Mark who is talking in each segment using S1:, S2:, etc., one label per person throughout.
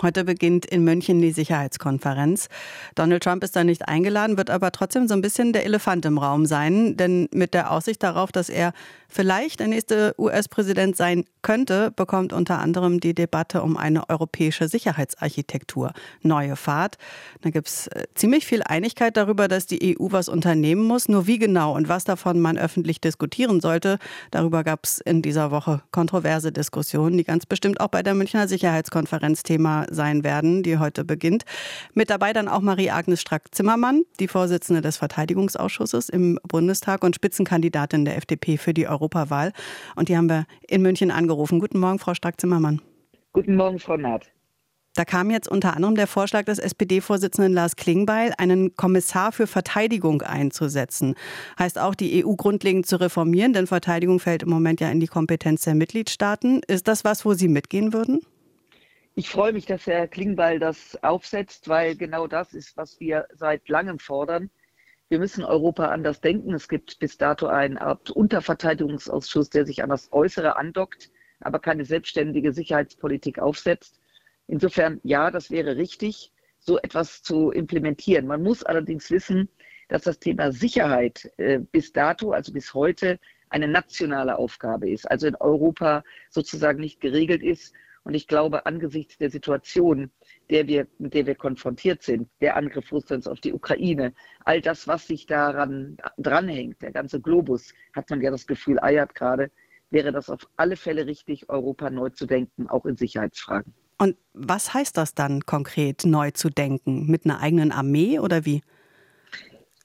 S1: Heute beginnt in München die Sicherheitskonferenz. Donald Trump ist da nicht eingeladen, wird aber trotzdem so ein bisschen der Elefant im Raum sein, denn mit der Aussicht darauf, dass er vielleicht der nächste US-Präsident sein könnte, bekommt unter anderem die Debatte um eine europäische Sicherheitsarchitektur neue Fahrt. Da gibt es äh, ziemlich viel Einigkeit darüber, dass die EU was unternehmen muss. Nur wie genau und was davon man öffentlich diskutieren sollte, darüber gab es in dieser Woche kontroverse Diskussionen, die ganz bestimmt auch bei der Münchner Sicherheitskonferenz Thema sein werden, die heute beginnt. Mit dabei dann auch Marie-Agnes Strack-Zimmermann, die Vorsitzende des Verteidigungsausschusses im Bundestag und Spitzenkandidatin der FDP für die Europawahl. Und die haben wir in München angerufen. Guten Morgen, Frau Strack-Zimmermann.
S2: Guten Morgen, Frau Naht.
S1: Da kam jetzt unter anderem der Vorschlag des SPD-Vorsitzenden Lars Klingbeil, einen Kommissar für Verteidigung einzusetzen. Heißt auch, die EU grundlegend zu reformieren, denn Verteidigung fällt im Moment ja in die Kompetenz der Mitgliedstaaten. Ist das was, wo Sie mitgehen würden?
S2: Ich freue mich, dass Herr Klingbeil das aufsetzt, weil genau das ist, was wir seit langem fordern. Wir müssen Europa anders denken. Es gibt bis dato eine Art Unterverteidigungsausschuss, der sich an das Äußere andockt, aber keine selbstständige Sicherheitspolitik aufsetzt. Insofern, ja, das wäre richtig, so etwas zu implementieren. Man muss allerdings wissen, dass das Thema Sicherheit äh, bis dato, also bis heute, eine nationale Aufgabe ist, also in Europa sozusagen nicht geregelt ist und ich glaube, angesichts der Situation, der wir, mit der wir konfrontiert sind, der Angriff Russlands auf die Ukraine, all das, was sich daran dranhängt, der ganze Globus, hat man ja das Gefühl, eiert gerade, wäre das auf alle Fälle richtig, Europa neu zu denken, auch in Sicherheitsfragen.
S1: Und was heißt das dann konkret, neu zu denken? Mit einer eigenen Armee oder wie?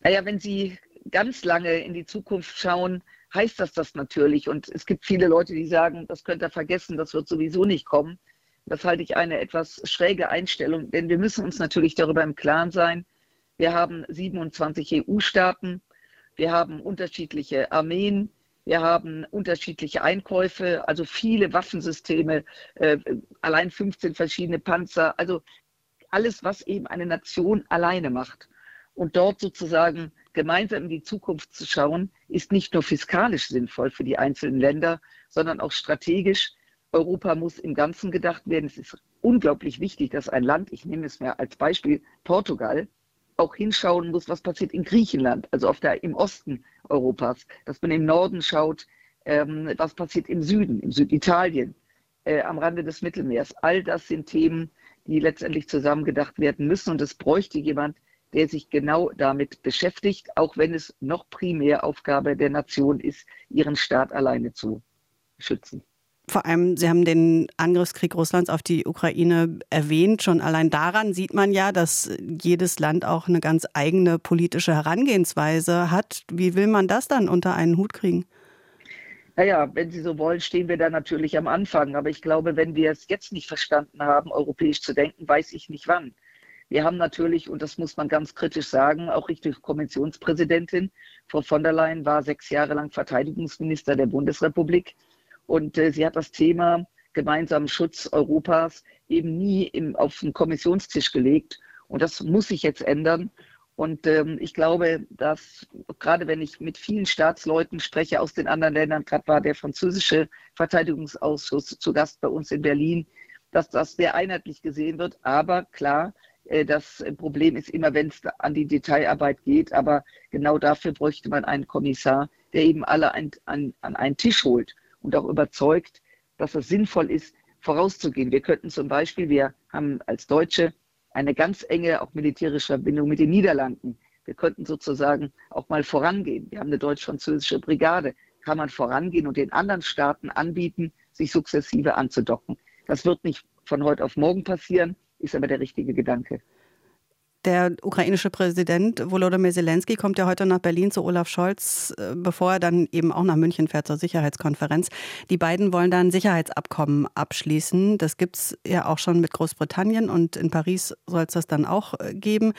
S2: Naja, wenn Sie ganz lange in die Zukunft schauen, heißt das das natürlich. Und es gibt viele Leute, die sagen, das könnt ihr vergessen, das wird sowieso nicht kommen. Das halte ich eine etwas schräge Einstellung, denn wir müssen uns natürlich darüber im Klaren sein. Wir haben 27 EU-Staaten, wir haben unterschiedliche Armeen, wir haben unterschiedliche Einkäufe, also viele Waffensysteme, äh, allein 15 verschiedene Panzer, also alles, was eben eine Nation alleine macht. Und dort sozusagen gemeinsam in die Zukunft zu schauen, ist nicht nur fiskalisch sinnvoll für die einzelnen Länder, sondern auch strategisch. Europa muss im Ganzen gedacht werden. Es ist unglaublich wichtig, dass ein Land, ich nehme es mir als Beispiel Portugal, auch hinschauen muss, was passiert in Griechenland, also auf der, im Osten Europas, dass man im Norden schaut, ähm, was passiert im Süden, im Süditalien, äh, am Rande des Mittelmeers. All das sind Themen, die letztendlich zusammengedacht werden müssen und es bräuchte jemand, der sich genau damit beschäftigt, auch wenn es noch primär Aufgabe der Nation ist, ihren Staat alleine zu schützen.
S1: Vor allem, Sie haben den Angriffskrieg Russlands auf die Ukraine erwähnt. Schon allein daran sieht man ja, dass jedes Land auch eine ganz eigene politische Herangehensweise hat. Wie will man das dann unter einen Hut kriegen?
S2: Naja, wenn Sie so wollen, stehen wir da natürlich am Anfang. Aber ich glaube, wenn wir es jetzt nicht verstanden haben, europäisch zu denken, weiß ich nicht wann. Wir haben natürlich, und das muss man ganz kritisch sagen, auch Richtung Kommissionspräsidentin, Frau von der Leyen war sechs Jahre lang Verteidigungsminister der Bundesrepublik. Und äh, sie hat das Thema gemeinsamen Schutz Europas eben nie im, auf den Kommissionstisch gelegt. Und das muss sich jetzt ändern. Und ähm, ich glaube, dass gerade wenn ich mit vielen Staatsleuten spreche aus den anderen Ländern, gerade war der französische Verteidigungsausschuss zu Gast bei uns in Berlin, dass das sehr einheitlich gesehen wird. Aber klar, äh, das Problem ist immer, wenn es an die Detailarbeit geht. Aber genau dafür bräuchte man einen Kommissar, der eben alle an, an, an einen Tisch holt und auch überzeugt, dass es sinnvoll ist, vorauszugehen. Wir könnten zum Beispiel, wir haben als Deutsche eine ganz enge, auch militärische Verbindung mit den Niederlanden. Wir könnten sozusagen auch mal vorangehen. Wir haben eine deutsch-französische Brigade. Kann man vorangehen und den anderen Staaten anbieten, sich sukzessive anzudocken. Das wird nicht von heute auf morgen passieren, ist aber der richtige Gedanke.
S1: Der ukrainische Präsident Volodymyr Zelensky kommt ja heute nach Berlin zu Olaf Scholz, äh, bevor er dann eben auch nach München fährt zur Sicherheitskonferenz. Die beiden wollen dann Sicherheitsabkommen abschließen. Das gibt es ja auch schon mit Großbritannien und in Paris soll es das dann auch äh, geben.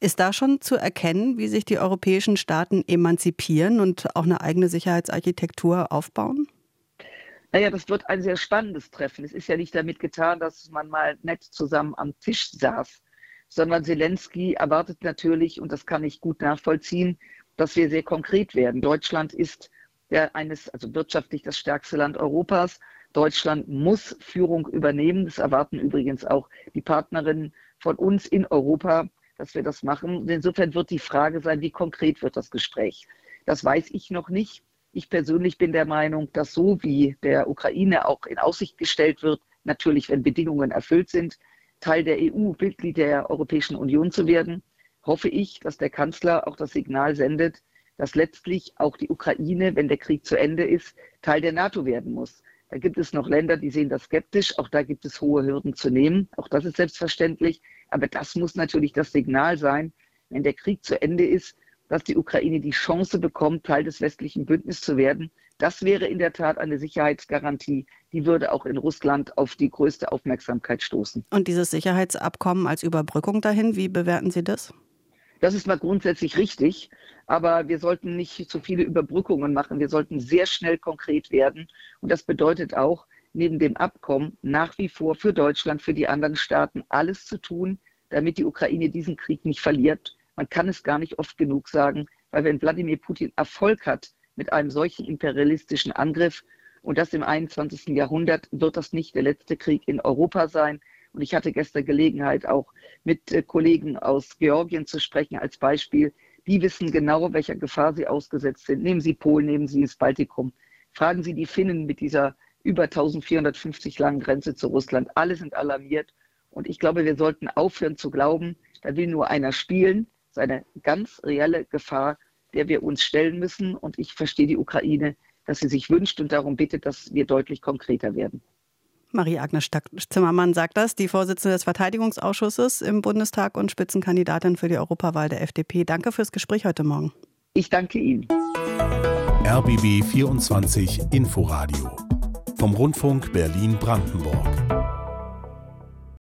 S1: Ist da schon zu erkennen, wie sich die europäischen Staaten emanzipieren und auch eine eigene Sicherheitsarchitektur aufbauen?
S2: Naja, das wird ein sehr spannendes Treffen. Es ist ja nicht damit getan, dass man mal nett zusammen am Tisch saß, sondern Zelensky erwartet natürlich, und das kann ich gut nachvollziehen, dass wir sehr konkret werden. Deutschland ist ja eines, also wirtschaftlich das stärkste Land Europas. Deutschland muss Führung übernehmen. Das erwarten übrigens auch die Partnerinnen von uns in Europa, dass wir das machen. Insofern wird die Frage sein, wie konkret wird das Gespräch? Das weiß ich noch nicht. Ich persönlich bin der Meinung, dass so wie der Ukraine auch in Aussicht gestellt wird, natürlich, wenn Bedingungen erfüllt sind, Teil der EU, Mitglied der Europäischen Union zu werden, hoffe ich, dass der Kanzler auch das Signal sendet, dass letztlich auch die Ukraine, wenn der Krieg zu Ende ist, Teil der NATO werden muss. Da gibt es noch Länder, die sehen das skeptisch. Auch da gibt es hohe Hürden zu nehmen. Auch das ist selbstverständlich. Aber das muss natürlich das Signal sein, wenn der Krieg zu Ende ist, dass die Ukraine die Chance bekommt, Teil des westlichen Bündnisses zu werden. Das wäre in der Tat eine Sicherheitsgarantie. Die würde auch in Russland auf die größte Aufmerksamkeit stoßen.
S1: Und dieses Sicherheitsabkommen als Überbrückung dahin, wie bewerten Sie das?
S2: Das ist mal grundsätzlich richtig, aber wir sollten nicht zu viele Überbrückungen machen. Wir sollten sehr schnell konkret werden. Und das bedeutet auch, neben dem Abkommen nach wie vor für Deutschland, für die anderen Staaten alles zu tun, damit die Ukraine diesen Krieg nicht verliert. Man kann es gar nicht oft genug sagen, weil wenn Wladimir Putin Erfolg hat mit einem solchen imperialistischen Angriff und das im 21. Jahrhundert, wird das nicht der letzte Krieg in Europa sein. Und ich hatte gestern Gelegenheit, auch mit äh, Kollegen aus Georgien zu sprechen als Beispiel. Die wissen genau, welcher Gefahr sie ausgesetzt sind. Nehmen Sie Polen, nehmen Sie das Baltikum. Fragen Sie die Finnen mit dieser über 1450 langen Grenze zu Russland. Alle sind alarmiert. Und ich glaube, wir sollten aufhören zu glauben, da will nur einer spielen. Das ist eine ganz reelle Gefahr, der wir uns stellen müssen. Und ich verstehe die Ukraine, dass sie sich wünscht und darum bittet, dass wir deutlich konkreter werden.
S1: Marie-Agnes Zimmermann sagt das, die Vorsitzende des Verteidigungsausschusses im Bundestag und Spitzenkandidatin für die Europawahl der FDP. Danke fürs Gespräch heute Morgen.
S2: Ich danke Ihnen.
S3: RBB 24 Inforadio vom Rundfunk Berlin-Brandenburg.